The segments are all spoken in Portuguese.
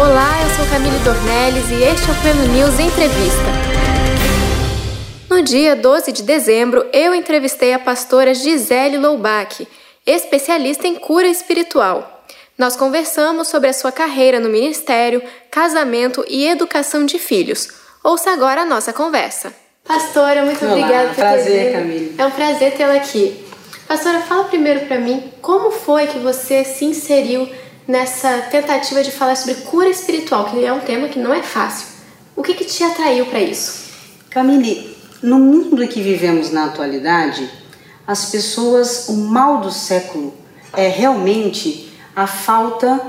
Olá, eu sou Camille Dornelles e este é o Pleno News Entrevista. No dia 12 de dezembro, eu entrevistei a pastora Gisele Loubach, especialista em cura espiritual. Nós conversamos sobre a sua carreira no ministério, casamento e educação de filhos. Ouça agora a nossa conversa. Pastora, muito Olá, obrigada por prazer, ter Camille. É um prazer tê-la aqui. Pastora, fala primeiro para mim como foi que você se inseriu nessa tentativa de falar sobre cura espiritual, que é um tema que não é fácil. O que, que te atraiu para isso? Camille, no mundo em que vivemos na atualidade, as pessoas, o mal do século é realmente a falta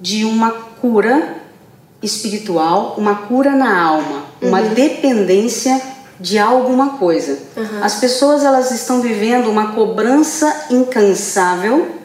de uma cura espiritual, uma cura na alma, uma dependência de alguma coisa. As pessoas elas estão vivendo uma cobrança incansável,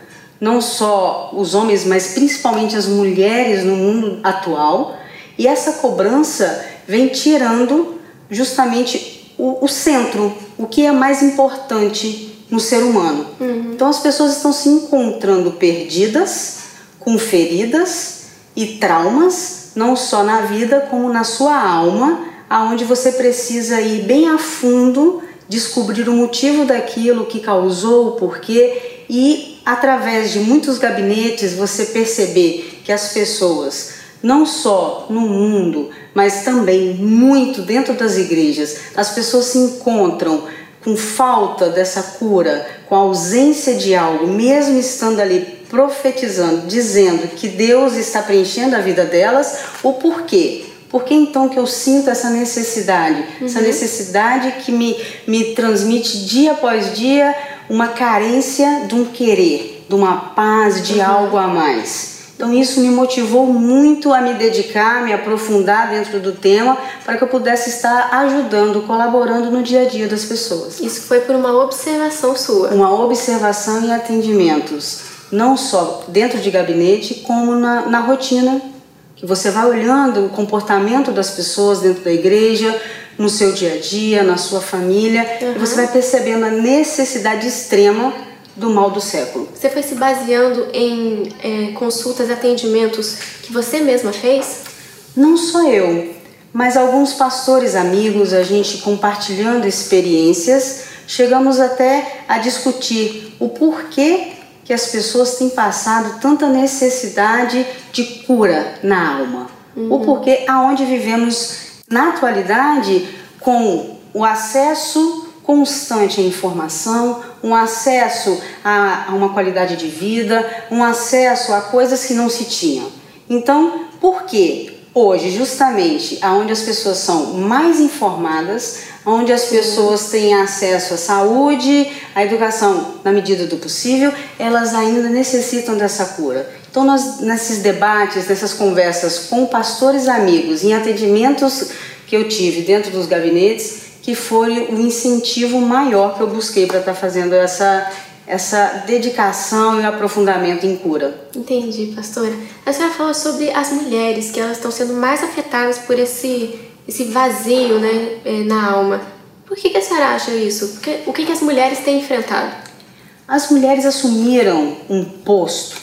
não só os homens, mas principalmente as mulheres no mundo atual, e essa cobrança vem tirando justamente o, o centro, o que é mais importante no ser humano. Então as pessoas estão se encontrando perdidas, com feridas e traumas, não só na vida como na sua alma, aonde você precisa ir bem a fundo, descobrir o motivo daquilo que causou, o porquê e através de muitos gabinetes você perceber que as pessoas não só no mundo, mas também muito dentro das igrejas, as pessoas se encontram com falta dessa cura, com ausência de algo, mesmo estando ali profetizando, dizendo que Deus está preenchendo a vida delas, o porquê? Por que então que eu sinto essa necessidade? Essa necessidade que me, me transmite dia após dia uma carência de um querer, de uma paz, de algo a mais. Então isso me motivou muito a me dedicar, me aprofundar dentro do tema, para que eu pudesse estar ajudando, colaborando no dia a dia das pessoas. Isso foi por uma observação sua. Uma observação e atendimentos, não só dentro de gabinete, como na, na rotina, você vai olhando o comportamento das pessoas dentro da igreja, no seu dia a dia, na sua família, e você vai percebendo a necessidade extrema do mal do século. Você foi se baseando em é, consultas, atendimentos que você mesma fez? Não só eu, mas alguns pastores amigos, a gente compartilhando experiências, chegamos até a discutir o porquê que as pessoas têm passado tanta necessidade de cura na alma. O porquê aonde vivemos na atualidade com o acesso constante à informação, um acesso a, a uma qualidade de vida, um acesso a coisas que não se tinham. Então, por que hoje, justamente, aonde as pessoas são mais informadas, onde as pessoas têm acesso à saúde, à educação na medida do possível, elas ainda necessitam dessa cura. Então, nós, nesses debates, nessas conversas com pastores amigos, em atendimentos que eu tive dentro dos gabinetes, que foi o incentivo maior que eu busquei para estar fazendo essa, essa dedicação e aprofundamento em cura. Entendi, pastora. A senhora falou sobre as mulheres, que elas estão sendo mais afetadas por esse, esse vazio né, eh, na alma. Por que, que a senhora acha isso? Porque, o que, que as mulheres têm enfrentado? As mulheres assumiram um posto,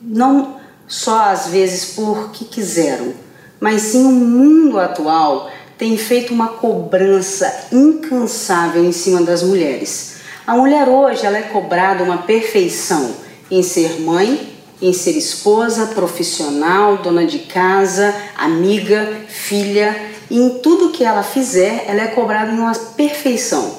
não só às vezes porque quiseram, mas sim o mundo atual tem feito uma cobrança incansável em cima das mulheres. A mulher hoje ela é cobrada uma perfeição em ser mãe, em ser esposa, profissional, dona de casa, amiga, filha, e em tudo que ela fizer, ela é cobrada uma perfeição.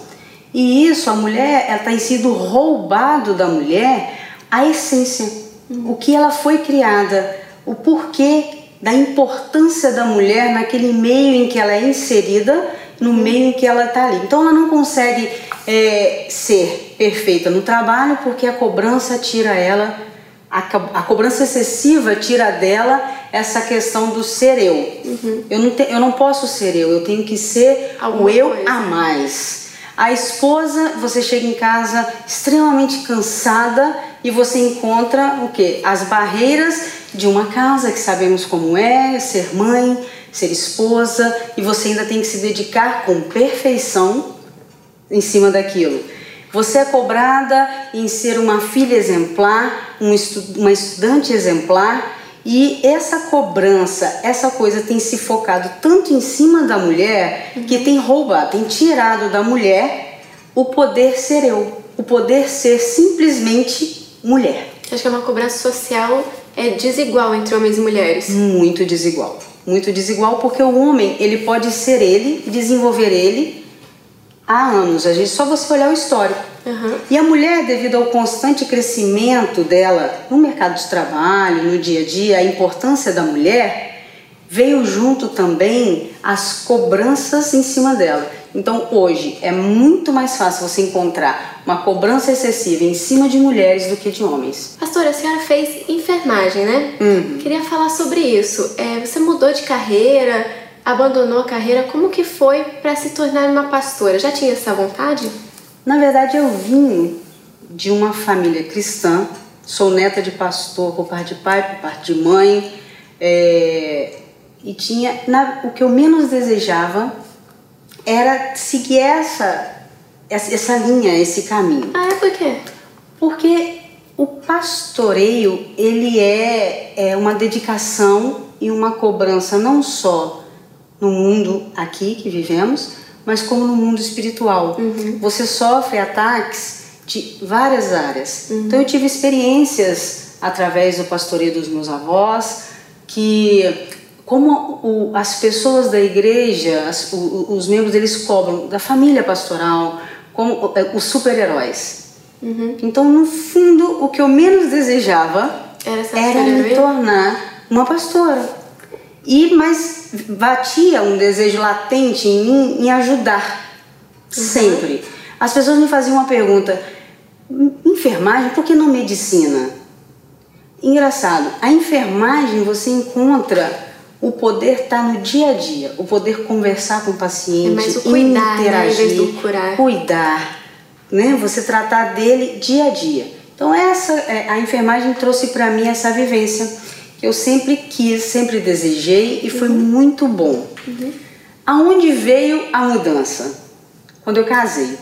E isso a mulher, ela tem sido roubado da mulher a essência, o que ela foi criada, o porquê da importância da mulher naquele meio em que ela é inserida, no meio em que ela está ali. Então ela não consegue é, ser perfeita no trabalho porque a cobrança tira ela, a, a cobrança excessiva tira dela essa questão do ser eu. Uhum. Eu, não te, eu não posso ser eu, eu tenho que ser Alguma o eu coisa. a mais. A esposa, você chega em casa extremamente cansada e você encontra o que? As barreiras de uma casa que sabemos como é, ser mãe, ser esposa, e você ainda tem que se dedicar com perfeição em cima daquilo. Você é cobrada em ser uma filha exemplar, um estu uma estudante exemplar, E essa cobrança, essa coisa tem se focado tanto em cima da mulher que tem roubado, tem tirado da mulher o poder ser eu, o poder ser simplesmente mulher. Acho que é uma cobrança social é desigual entre homens e mulheres. Muito desigual. Muito desigual porque o homem, ele pode ser ele, desenvolver ele há anos. A gente só você olhar o histórico. Uhum. E a mulher, devido ao constante crescimento dela no mercado de trabalho, no dia a dia, a importância da mulher, veio junto também as cobranças em cima dela. Então hoje é muito mais fácil você encontrar uma cobrança excessiva em cima de mulheres do que de homens. Pastora, a senhora fez enfermagem, né? Uhum. Queria falar sobre isso. É, você mudou de carreira, abandonou a carreira. Como que foi para se tornar uma pastora? Já tinha essa vontade? Na verdade, eu vim de uma família cristã. Sou neta de pastor por parte de pai, por parte de mãe. É, e tinha na, o que eu menos desejava era seguir essa, essa linha, esse caminho. Ah, é por quê? Porque o pastoreio, ele é, é uma dedicação e uma cobrança não só no mundo aqui que vivemos, mas como no mundo espiritual. Uhum. Você sofre ataques de várias áreas. Uhum. Então eu tive experiências através do pastoreio dos meus avós que como o, as pessoas da igreja, as, o, os membros deles cobram da família pastoral como é, os super-heróis. Uhum. Então, no fundo, o que eu menos desejava era, era me tornar uma pastora. E mas batia um desejo latente em mim em ajudar uhum. sempre. As pessoas me faziam uma pergunta: enfermagem, por que não medicina? Engraçado, a enfermagem você encontra o poder está no dia a dia, o poder conversar com o paciente, é mais o cuidar, né, interagir, né, curar. cuidar, né? Você tratar dele dia a dia. Então essa é, a enfermagem trouxe para mim essa vivência eu sempre quis, sempre desejei e foi uhum. muito bom. Uhum. Aonde veio a mudança? Quando eu casei.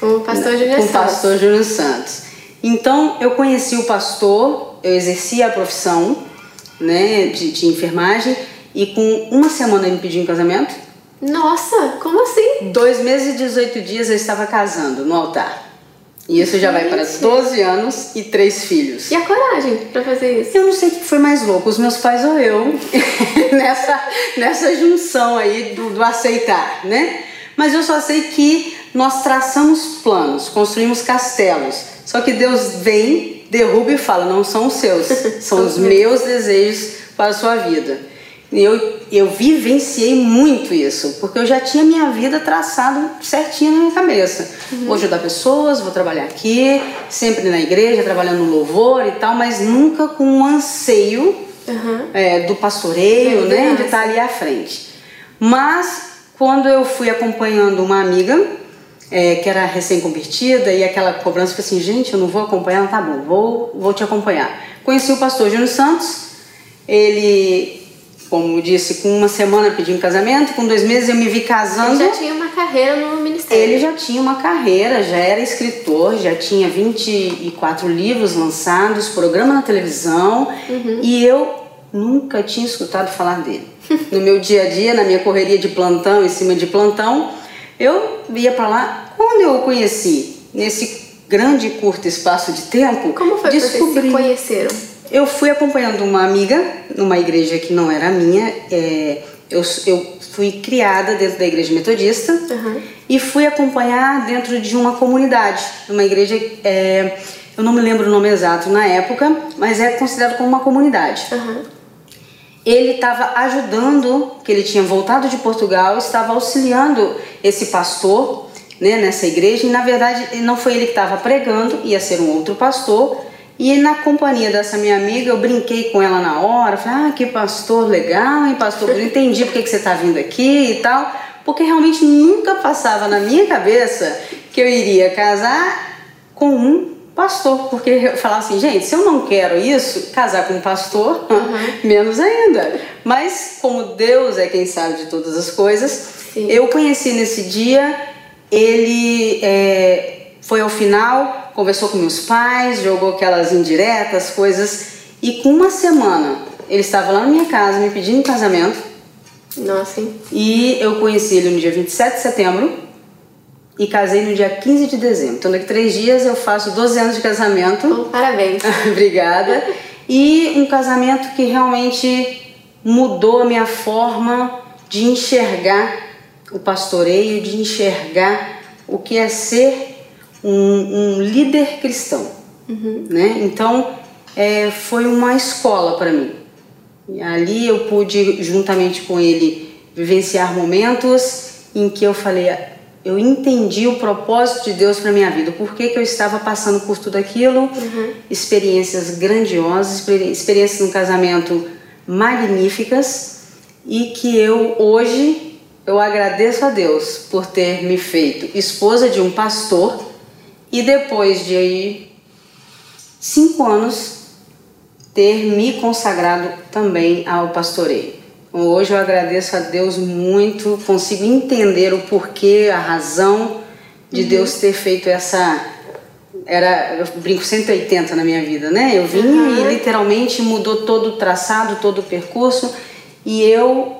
Com o pastor Júnior Santos. Com o pastor Júnior Santos. Então eu conheci o pastor, eu exercia a profissão né, de, de enfermagem e com uma semana ele me pediu em casamento. Nossa, como assim? Dois meses e 18 dias eu estava casando no altar. E isso já vai para 12 anos e três filhos. E a coragem para fazer isso? Eu não sei o que foi mais louco, os meus pais ou eu, nessa, nessa junção aí do, do aceitar, né? Mas eu só sei que nós traçamos planos, construímos castelos. Só que Deus vem derruba e fala: não são os seus, são os meus desejos para a sua vida. Eu, eu vivenciei muito isso, porque eu já tinha minha vida traçada certinha na minha cabeça. Uhum. Vou ajudar pessoas, vou trabalhar aqui, sempre na igreja, trabalhando no louvor e tal, mas nunca com um anseio uhum. é, do pastoreio, né, de estar ali à frente. Mas quando eu fui acompanhando uma amiga, é, que era recém-convertida e aquela cobrança foi assim, gente, eu não vou acompanhar, tá bom, vou, vou te acompanhar. Conheci o pastor Júnior Santos, ele, como disse, com uma semana pediu casamento, com dois meses eu me vi casando. Ele já tinha uma carreira no ministério. Ele já tinha uma carreira, já era escritor, já tinha 24 livros lançados, programa na televisão, uhum. e eu nunca tinha escutado falar dele. No meu dia a dia, na minha correria de plantão, em cima de plantão, eu ia para lá. Quando eu o conheci, nesse grande e curto espaço de tempo, como foi descobri... que vocês se conheceram? Eu fui acompanhando uma amiga numa igreja que não era minha. É, eu, eu fui criada dentro da igreja metodista uhum. e fui acompanhar dentro de uma comunidade, uma igreja. É, eu não me lembro o nome exato na época, mas é considerado como uma comunidade. Uhum ele estava ajudando, que ele tinha voltado de Portugal, estava auxiliando esse pastor né, nessa igreja, e na verdade não foi ele que estava pregando, ia ser um outro pastor. E na companhia dessa minha amiga, eu brinquei com ela na hora, falei, ah, que pastor legal, hein, pastor, eu entendi porque que você está vindo aqui e tal, porque realmente nunca passava na minha cabeça que eu iria casar com um pastor, porque eu falava assim, gente, se eu não quero isso, casar com um pastor, uhum. menos ainda. Mas como Deus é quem sabe de todas as coisas, Sim. eu conheci nesse dia, ele é, foi ao final, conversou com meus pais, jogou aquelas indiretas, coisas, E com uma semana, ele estava lá na minha casa me pedindo casamento. Nossa, hein? E eu conheci ele no dia 27 de setembro e casei no dia 15 de dezembro. Então, daqui a três dias eu faço 12 anos de casamento. Oh, parabéns. Obrigada. E um casamento que realmente mudou a minha forma de enxergar o pastoreio, de enxergar o que é ser um, um líder cristão. Uhum. Né? Então, é, foi uma escola para mim. E ali eu pude, juntamente com ele, vivenciar momentos em que eu falei, eu entendi o propósito de Deus para minha vida, por que, que eu estava passando por tudo aquilo, uhum. experiências grandiosas, experiências no casamento magníficas e que eu hoje eu agradeço a Deus por ter me feito esposa de um pastor e depois de aí cinco anos ter me consagrado também ao pastoreio. Hoje eu agradeço a Deus muito, consigo entender o porquê, a razão de uhum. Deus ter feito essa. Era, eu brinco 180 na minha vida, né? Eu vim uhum. e literalmente mudou todo o traçado, todo o percurso e eu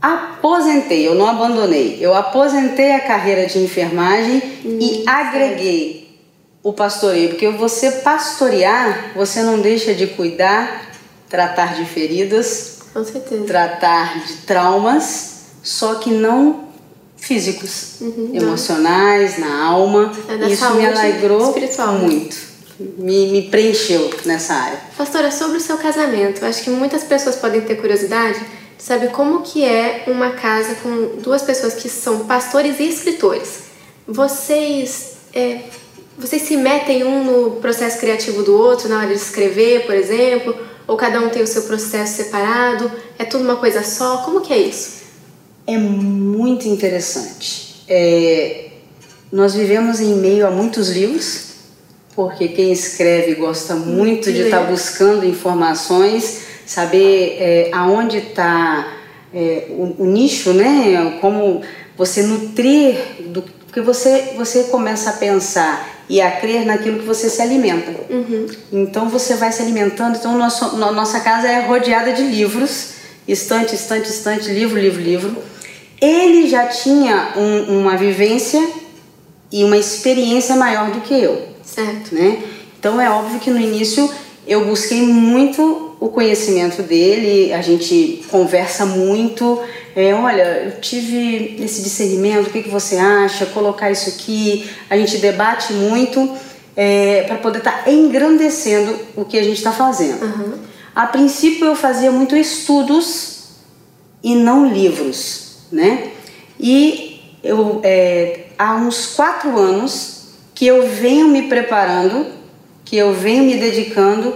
aposentei, eu não abandonei, eu aposentei a carreira de enfermagem uhum. e agreguei o pastoreio, porque você pastorear, você não deixa de cuidar, tratar de feridas, com certeza. tratar de traumas, só que não físicos, uhum, emocionais, não. na alma. É Isso me alegrou espiritual, né? muito. Me, me preencheu nessa área. Pastora, sobre o seu casamento, acho que muitas pessoas podem ter curiosidade de saber como que é uma casa com duas pessoas que são pastores e escritores. Vocês é, vocês se metem um no processo criativo do outro na hora de escrever, por exemplo? Ou cada um tem o seu processo separado? É tudo uma coisa só? Como que é isso? É muito interessante. É, nós vivemos em meio a muitos livros, porque quem escreve gosta muito de estar tá buscando informações, saber é, aonde está é, o, o, nicho, né? Como você nutrir do porque você você começa a pensar e a crer naquilo que você se alimenta. Uhum. Então você vai se alimentando. Então nosso, nossa casa é rodeada de livros, estante, estante, estante, livro, livro, livro. Ele já tinha um, uma vivência e uma experiência maior do que eu. Certo. Né? Então é óbvio que no início eu busquei muito o conhecimento dele, a gente conversa muito é, olha, eu tive esse discernimento, o que, que você acha, colocar isso aqui, a gente debate muito é, para poder estar tá engrandecendo o que a gente está fazendo. Uhum. A princípio eu fazia muito estudos e não livros, né? E eu, é, há uns quatro anos que eu venho me preparando, que eu venho me dedicando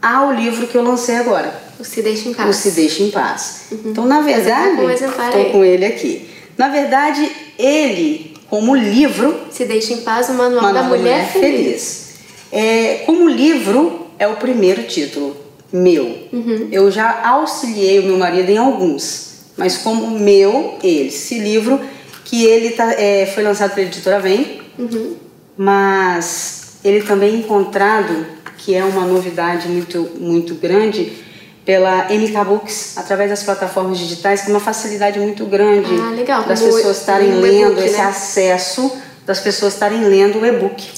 ao livro que eu lancei agora. O Se Deixa em Paz. O Se Deixa em Paz. Uhum. Então, na verdade, estou com ele aqui. Na verdade, ele, como livro. Se Deixa em Paz, o Manual, Manual da, Mulher, Mulher Feliz. Feliz. É, como livro, é o primeiro título meu. Uhum. Eu já auxiliei o meu marido em alguns, mas como meu, ele. Esse livro que ele tá, é, foi lançado pela editora Vem, uhum. mas ele também é encontrado, que é uma novidade muito, muito grande, pela MK Books, através das plataformas digitais, com uma facilidade muito grande ah, legal. das pessoas estarem lendo, esse né? acesso das pessoas estarem lendo o e-book.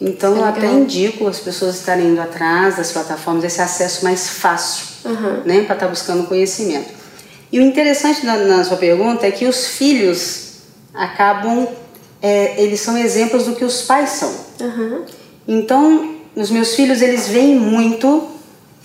Então eu até indico as pessoas estarem indo atrás das plataformas, esse acesso mais fácil, uhum. né, para estar tá buscando conhecimento. E o interessante na, na, sua pergunta é que os filhos acabam, é, eles são exemplos do que os pais são. Uhum. Então, os meus filhos, eles veem muito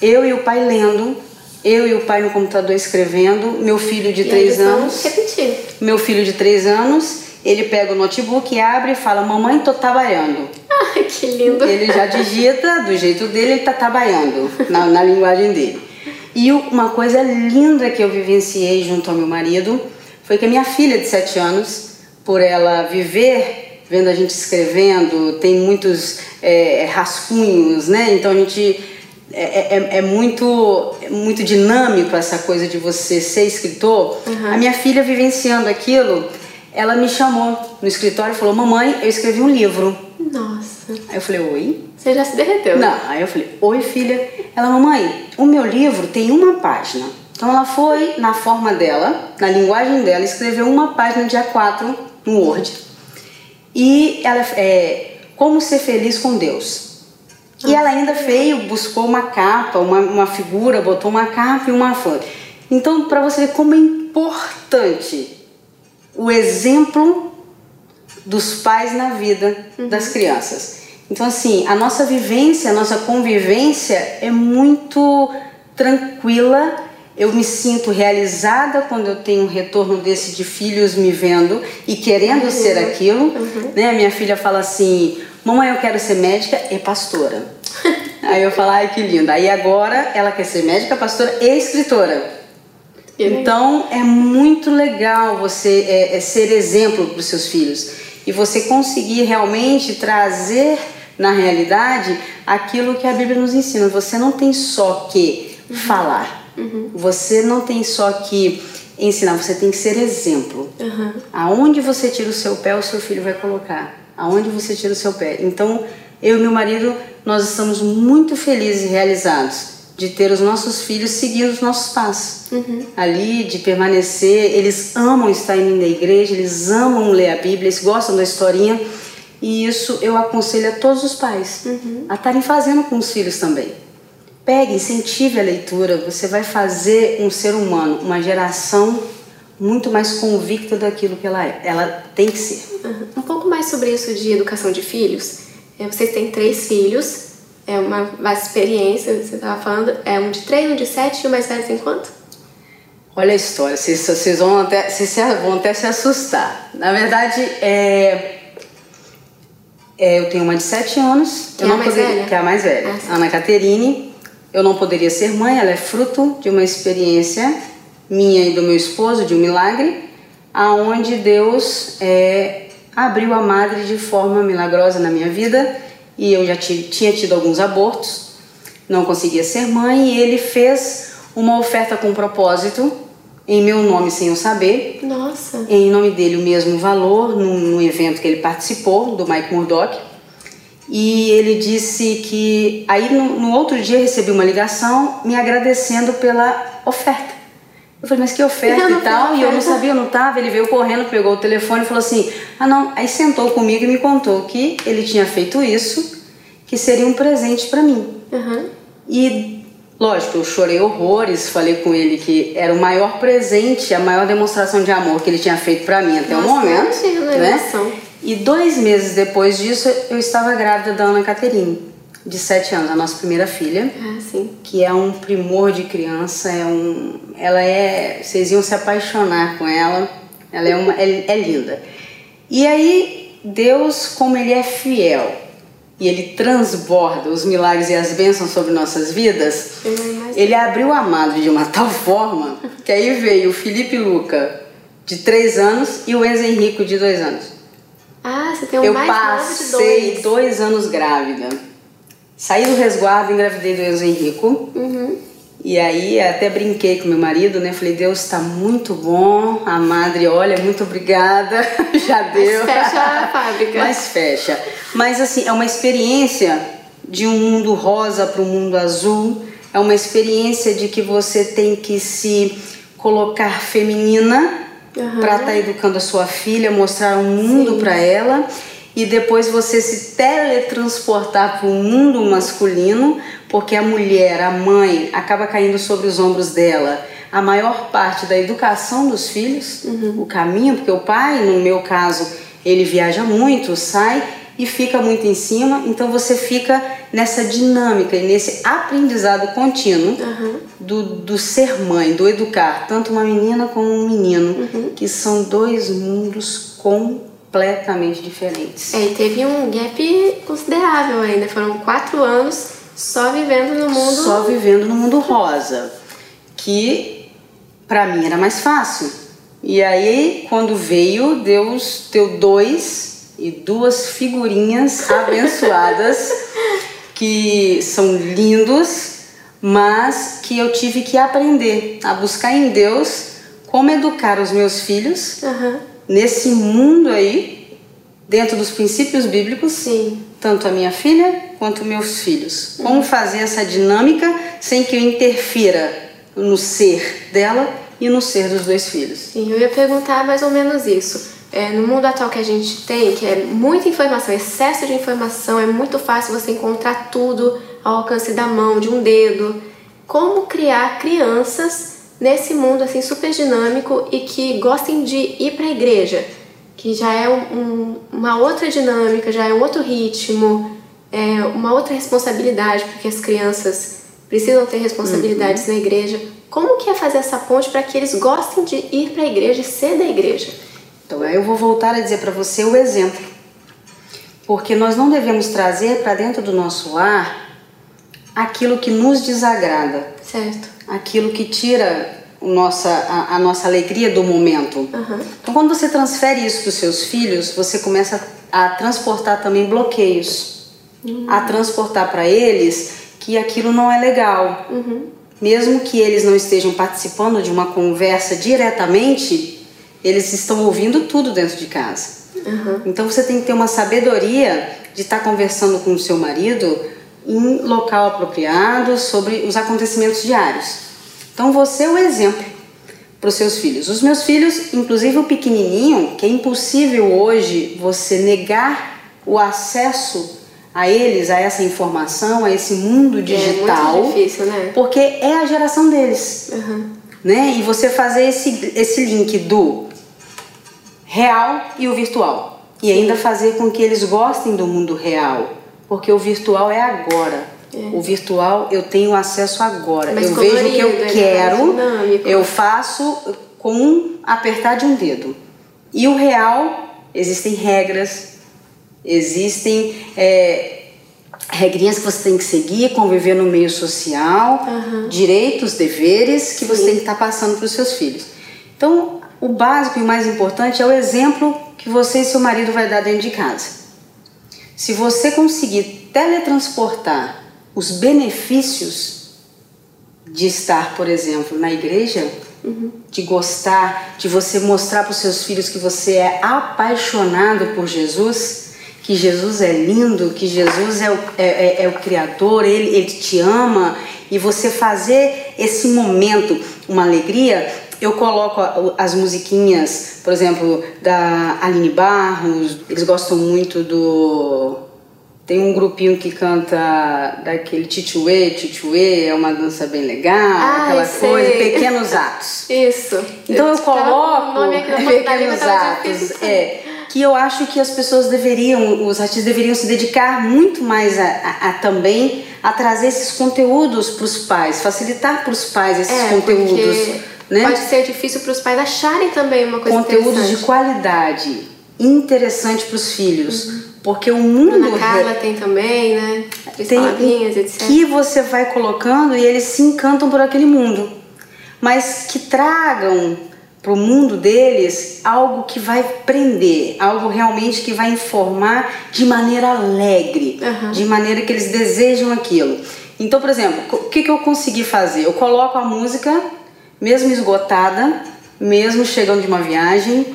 eu e o pai lendo, eu e o pai no computador escrevendo, meu filho de e três anos. Repetir. Meu filho de três anos, ele pega o notebook, abre e fala: Mamãe, tô trabalhando. Ai, que lindo. Ele já digita do jeito dele, ele tá trabalhando, na, na linguagem dele. E uma coisa linda que eu vivenciei junto ao meu marido foi que a minha filha de sete anos, por ela viver vendo a gente escrevendo, tem muitos é, rascunhos, né? Então a gente é, é, é, muito, é muito dinâmico essa coisa de você ser escritor. Uhum. A minha filha vivenciando aquilo, ela me chamou no escritório e falou: Mamãe, eu escrevi um livro. Nossa. Aí eu falei, oi? Você já se derreteu? Não, aí eu falei, oi filha. Ela, mamãe, o meu livro tem uma página. Então ela foi, na forma dela, na linguagem dela, escreveu uma página dia 4 no Word. E ela é Como Ser Feliz com Deus. E ela ainda veio, buscou uma capa, uma, uma figura, botou uma capa e uma flor. Então, para você ver como é importante o exemplo dos pais na vida uhum. das crianças. Então, assim, a nossa vivência, a nossa convivência é muito tranquila. Eu me sinto realizada quando eu tenho um retorno desse de filhos me vendo e querendo uhum. ser aquilo. Uhum. Né? Minha filha fala assim: Mamãe, eu quero ser médica e pastora. Aí eu falo, ai que linda. Aí agora ela quer ser médica, pastora e escritora. Então é muito legal você é, é ser exemplo para os seus filhos e você conseguir realmente trazer na realidade aquilo que a Bíblia nos ensina. Você não tem só que uhum. falar, uhum. você não tem só que ensinar, você tem que ser exemplo. Uhum. Aonde você tira o seu pé, o seu filho vai colocar. Aonde você tira o seu pé. Então, eu e meu marido, nós estamos muito felizes e realizados de ter os nossos filhos seguindo os nossos passos. Uhum. Ali, de permanecer, eles amam estar indo na igreja, eles amam ler a Bíblia, eles gostam da historinha. E isso eu aconselho a todos os pais uhum. a estarem fazendo com os filhos também. Pegue, incentive a leitura, você vai fazer um ser humano, uma geração muito mais convicta daquilo que ela é. Ela tem que ser. Uhum. Um pouco mais sobre isso de educação de filhos. É, vocês têm três filhos, é uma, uma experiência, você estava falando, é um de três, um de sete e o mais velho tem quanto? Olha a história, vocês, vocês, vão, até, vocês vão até se assustar. Na verdade, é, é, eu tenho uma de sete anos, que, é, a mais poderia, velha? que é a mais velha, ah, Ana Caterine. Eu não poderia ser mãe, ela é fruto de uma experiência minha e do meu esposo, de um milagre, aonde Deus é, abriu a madre de forma milagrosa na minha vida e eu já tinha tido alguns abortos, não conseguia ser mãe e ele fez uma oferta com propósito em meu nome sem eu saber. Nossa. Em nome dele o mesmo valor num, num evento que ele participou do Mike Murdock. E ele disse que aí no, no outro dia recebi uma ligação me agradecendo pela oferta. Eu falei, mas que oferta e tal? E eu não sabia, eu não tava. Ele veio correndo, pegou o telefone e falou assim: ah, não. Aí sentou comigo e me contou que ele tinha feito isso, que seria um presente para mim. Uhum. E, lógico, eu chorei horrores. Falei com ele que era o maior presente, a maior demonstração de amor que ele tinha feito para mim até Nossa, o momento. Imagina, né? E dois meses depois disso, eu estava grávida da Ana Caterine de 7 anos, a nossa primeira filha. Ah, sim. Que é um primor de criança, é um, ela é, vocês iam se apaixonar com ela. Ela é uma é, é linda. E aí Deus, como ele é fiel, e ele transborda os milagres e as bênçãos sobre nossas vidas, ele abriu a madre de uma tal forma que aí veio o Felipe Luca, de 3 anos, e o Enzo Henrico, de 2 anos. Ah, você tem um Eu mais passei dois. dois anos grávida. Saí do resguardo, engravidei do Enzo Henrico. Uhum. E aí até brinquei com meu marido, né? Falei, Deus está muito bom. A madre, olha, muito obrigada. Já deu. Mas fecha a fábrica. Mas fecha. Mas assim, é uma experiência de um mundo rosa para um mundo azul. É uma experiência de que você tem que se colocar feminina uhum. para estar tá educando a sua filha, mostrar um mundo para ela e depois você se teletransportar para o mundo masculino, porque a mulher, a mãe, acaba caindo sobre os ombros dela a maior parte da educação dos filhos, uhum. o caminho, porque o pai, no meu caso, ele viaja muito, sai e fica muito em cima, então você fica nessa dinâmica e nesse aprendizado contínuo uhum. do, do ser mãe, do educar tanto uma menina como um menino, uhum. que são dois mundos completamente diferentes. É, e teve um gap considerável ainda. Foram quatro anos só vivendo no mundo. Só vivendo no mundo rosa. Que para mim era mais fácil. E aí, quando veio, Deus deu dois e duas figurinhas abençoadas que são lindos, mas que eu tive que aprender a buscar em Deus como educar os meus filhos. Uhum nesse mundo aí, dentro dos princípios bíblicos, Sim. tanto a minha filha quanto meus filhos. Como fazer essa dinâmica sem que eu interfira no ser dela e no ser dos dois filhos. Sim, eu ia perguntar mais ou menos isso. É, no mundo atual que a gente tem, que é muita informação, excesso de informação, é muito fácil você encontrar tudo ao alcance da mão, de um dedo. Como criar crianças nesse mundo assim super dinâmico e que gostem de ir para a igreja, que já é um, uma outra dinâmica, já é um outro ritmo, é uma outra responsabilidade, porque as crianças precisam ter responsabilidades uhum. na igreja. Como que é fazer essa ponte para que eles gostem de ir para a igreja e ser da igreja? Então, eu vou voltar a dizer para você o exemplo. Porque nós não devemos trazer para dentro do nosso lar aquilo que nos desagrada. Certo. Aquilo que tira nossa, a, a nossa alegria do momento. Uhum. Então, quando você transfere isso para os seus filhos, você começa a transportar também bloqueios. Uhum. A transportar para eles que aquilo não é legal. Uhum. Mesmo que eles não estejam participando de uma conversa diretamente, eles estão ouvindo tudo dentro de casa. Uhum. Então você tem que ter uma sabedoria de estar conversando com o seu marido em local apropriado sobre os acontecimentos diários. Então você é o exemplo para os seus filhos. Os meus filhos, inclusive o pequenininho, que é impossível hoje você negar o acesso a eles, a essa informação, a esse mundo digital. É muito difícil, né? Porque é a geração deles. Uhum. Né? E você fazer esse, esse link do real e o virtual. E ainda fazer com que eles gostem do mundo real, porque o virtual é agora. É. O virtual eu tenho acesso agora. Mas eu vejo o que eu é quero, eu faço com um apertar de um dedo. E o real, existem regras, existem é, regrinhas que você tem que seguir, conviver no meio social, uhum. direitos, deveres que Sim. você tem que estar passando para os seus filhos. Então, o básico e o mais importante é o exemplo que você e seu marido vai dar dentro de casa. Se você conseguir teletransportar os benefícios de estar, por exemplo, na igreja, uhum. de gostar, de você mostrar para os seus filhos que você é apaixonado por Jesus, que Jesus é lindo, que Jesus é o, é, é, é o Criador, ele, ele te ama, e você fazer esse momento uma alegria, eu coloco as musiquinhas, por exemplo, da Aline Barros, eles gostam muito do. Tem um grupinho que canta daquele Tituê, Tituê, é uma dança bem legal, ah, aquela coisa, pequenos atos. Isso. Então eu, eu coloco pequenos atos. É, que eu acho que as pessoas deveriam, os artistas deveriam se dedicar muito mais a, a, a também a trazer esses conteúdos para os pais, facilitar para os pais esses é, conteúdos. Porque né? Pode ser difícil para os pais acharem também uma coisa Conteúdos de qualidade, interessante para os filhos. Uhum. Porque o mundo. Ana Carla tem também, né? Tem palavrinhas, etc. Que você vai colocando e eles se encantam por aquele mundo. Mas que tragam para o mundo deles algo que vai prender, algo realmente que vai informar de maneira alegre, uhum. de maneira que eles desejam aquilo. Então, por exemplo, o que, que eu consegui fazer? Eu coloco a música mesmo esgotada, mesmo chegando de uma viagem,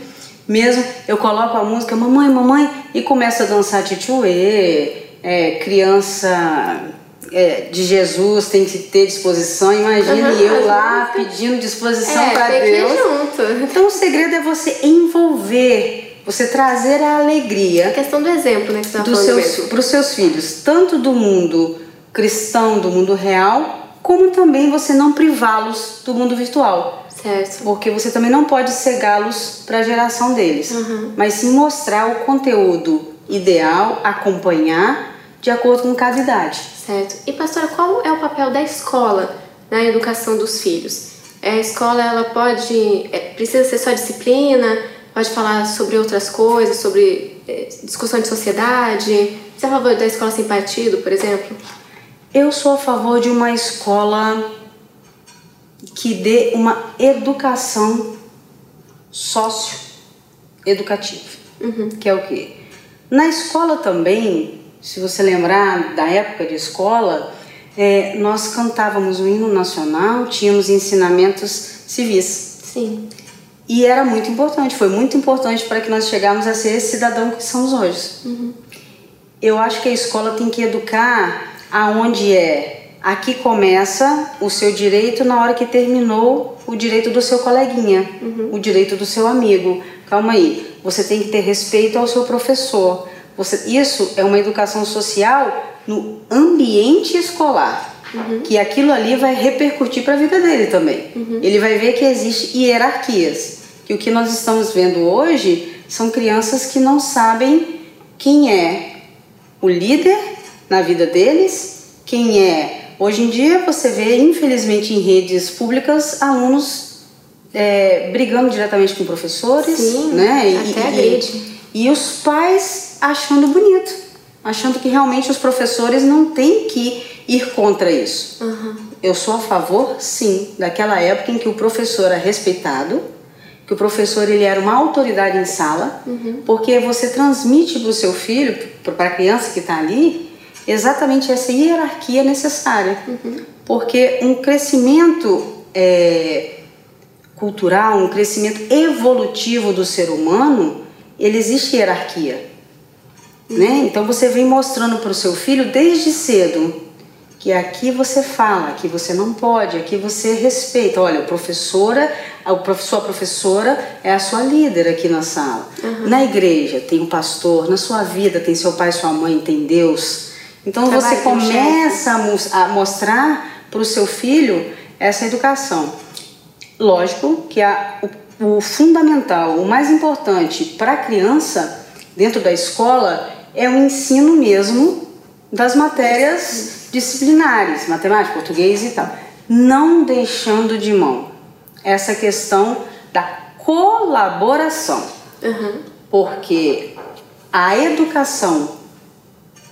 mesmo eu coloco a música mamãe, mamãe e começo a dançar tchutchuê, é, criança é, de Jesus tem que ter disposição. Imagine uhum, eu lá pedindo disposição é, para Deus. Junto. Então o segredo é você envolver, você trazer a alegria. A questão do exemplo, né? Que você para os seus filhos, tanto do mundo cristão, do mundo real, como também você não privá-los do mundo virtual. Certo. Porque você também não pode cegá-los para a geração deles, uhum. mas sim mostrar o conteúdo ideal, acompanhar de acordo com cada idade. Certo. E pastora, qual é o papel da escola na educação dos filhos? A escola ela pode é, precisa ser só disciplina, pode falar sobre outras coisas, sobre é, discussão de sociedade. Você é a favor da escola sem partido, por exemplo? Eu sou a favor de uma escola que dê uma educação socioeducativa. Uhum. Que é o quê? Na escola também, se você lembrar da época de escola, é, nós cantávamos o hino nacional, tínhamos ensinamentos civis. Sim. E era muito importante, foi muito importante para que nós chegássemos a ser esse cidadão que somos hoje. Uhum. Eu acho que a escola tem que educar aonde é. Aqui começa o seu direito na hora que terminou o direito do seu coleguinha, uhum. o direito do seu amigo. Calma aí, você tem que ter respeito ao seu professor. Você, isso é uma educação social no ambiente escolar. Uhum. Que aquilo ali vai repercutir para a vida dele também. Uhum. Ele vai ver que existe hierarquias. Que o que nós estamos vendo hoje são crianças que não sabem quem é o líder na vida deles, quem é. Hoje em dia você vê, infelizmente, em redes públicas, alunos é, brigando diretamente com professores, Sim, né? Até agride. E, e os pais achando bonito, achando que realmente os professores não têm que ir contra isso. Uhum. Eu sou a favor, sim, daquela época em que o professor era respeitado, que o professor ele era uma autoridade em sala, uhum. porque você transmite para o seu filho, para a criança que está ali, exatamente essa hierarquia necessária. Uhum. Porque um crescimento é, cultural, um crescimento evolutivo do ser humano, ele existe hierarquia. Uhum. Né? Então você vem mostrando para o seu filho desde cedo que aqui você fala, aqui você não pode, aqui você respeita. Olha, a professora, a sua professora é a sua líder aqui na sala. Uhum. Na igreja tem um pastor, na sua vida tem seu pai, sua mãe, tem Deus. Então Trabalho você começa a, mostrar para o seu filho essa educação. Lógico que a, o, o fundamental, o mais importante para a criança dentro da escola é o ensino mesmo das matérias disciplinares, matemática, português e tal, não deixando de mão essa questão da colaboração, uhum. porque a educação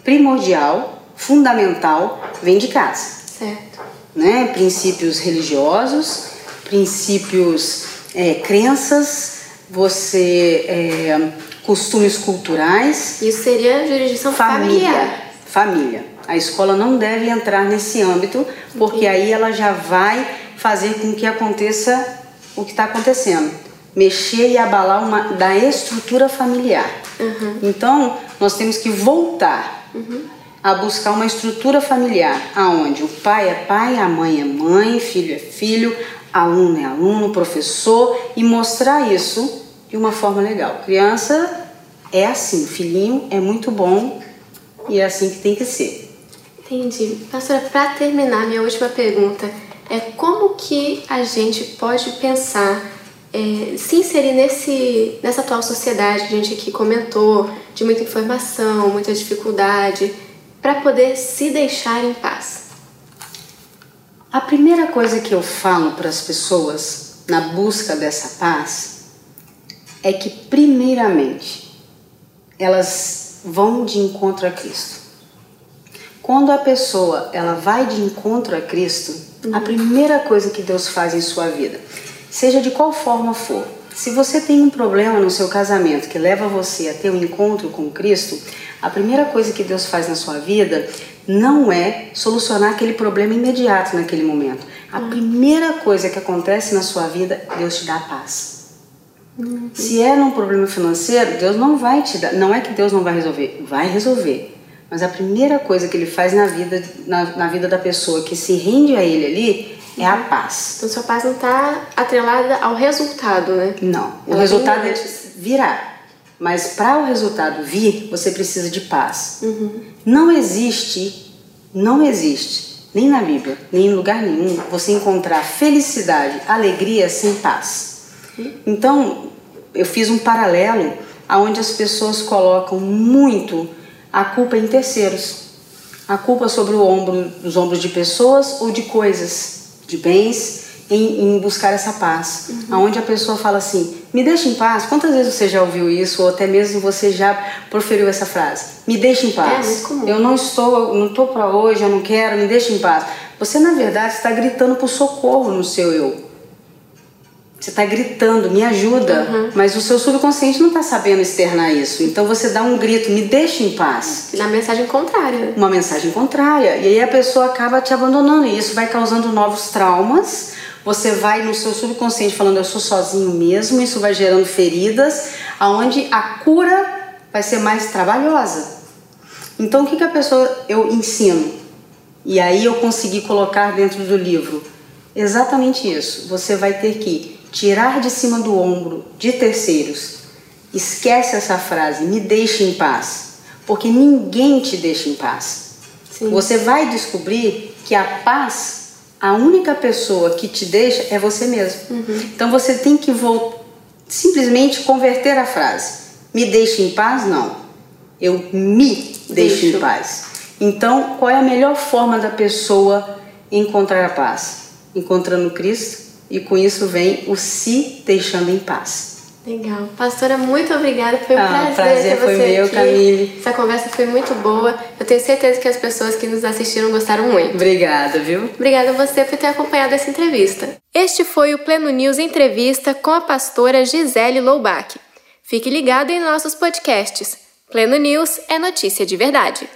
primordial, fundamental, vem de casa. Certo. Né? Princípios religiosos, princípios, é, crenças, você é, costumes culturais. Isso seria jurisdição família. Familiar. Família. A escola não deve entrar nesse âmbito, porque aí ela já vai fazer com que aconteça o que está acontecendo. Mexer e abalar uma, da estrutura familiar. Uhum. Então, nós temos que voltar uhum. a buscar uma estrutura familiar, aonde o pai é pai, a mãe é mãe, filho é filho, aluno é aluno, professor, e mostrar isso de uma forma legal. Criança é assim, filhinho é muito bom e é assim que tem que ser. Entendi. Pastora, para terminar, minha última pergunta é como que a gente pode pensar, é, se inserir nesse, nessa atual sociedade que a gente aqui comentou, de muita informação, muita dificuldade, para poder se deixar em paz? A primeira coisa que eu falo para as pessoas na busca dessa paz é que, primeiramente, elas vão de encontro a Cristo. Quando a pessoa ela vai de encontro a Cristo, a primeira coisa que Deus faz em sua vida, seja de qual forma for, se você tem um problema no seu casamento que leva você a ter um encontro com Cristo, a primeira coisa que Deus faz na sua vida não é solucionar aquele problema imediato naquele momento. A uhum. primeira coisa que acontece na sua vida, Deus te dá paz. Uhum. Se é num problema financeiro, Deus não vai te dar. Não é que Deus não vai resolver, vai resolver. Mas a primeira coisa que ele faz na vida, na, na vida da pessoa que se rende a ele ali é a paz. Então sua paz não está atrelada ao resultado, né? Não. O Ela resultado é virá. Mas para o resultado vir, você precisa de paz. Uhum. Não existe, não existe, nem na Bíblia, nem em lugar nenhum, você encontrar felicidade, alegria sem paz. Então, eu fiz um paralelo aonde as pessoas colocam muito a culpa em terceiros. A culpa sobre o ombro, os ombros de pessoas ou de coisas, de bens, em, em buscar essa paz. Uhum. Onde a pessoa fala assim: me deixa em paz. Quantas vezes você já ouviu isso, ou até mesmo você já proferiu essa frase? Me deixa em paz. É, eu não estou, não estou para hoje, eu não quero, me deixa em paz. Você, na verdade, está gritando por socorro no seu eu. Você está gritando, me ajuda, uhum. mas o seu subconsciente não está sabendo externar isso. Então você dá um grito, me deixa em paz. Na mensagem contrária. Uma mensagem contrária. E aí a pessoa acaba te abandonando. E isso vai causando novos traumas. Você vai no seu subconsciente falando, eu sou sozinho mesmo. Isso vai gerando feridas, aonde a cura vai ser mais trabalhosa. Então, o que, que a pessoa eu ensino? E aí eu consegui colocar dentro do livro exatamente isso. Você vai ter que tirar de cima do ombro de terceiros. Esquece essa frase, me deixe em paz, porque ninguém te deixa em paz. Sim. Você vai descobrir que a paz, a única pessoa que te deixa é você mesmo. Uhum. Então você tem que simplesmente converter a frase. Me deixe em paz? Não. Eu me deixo, deixo em paz. Então, qual é a melhor forma da pessoa encontrar a paz? Encontrando Cristo e com isso vem o se deixando em paz. Legal. Pastora, muito obrigada. Foi um ah, prazer, prazer ter foi você meu, aqui. Camille. Essa conversa foi muito boa. Eu tenho certeza que as pessoas que nos assistiram gostaram muito. Obrigada, viu? Obrigada a você por ter acompanhado essa entrevista. Este foi o Pleno News Entrevista com a pastora Gisele Loubach. Fique ligado em nossos podcasts. Pleno News é notícia de verdade.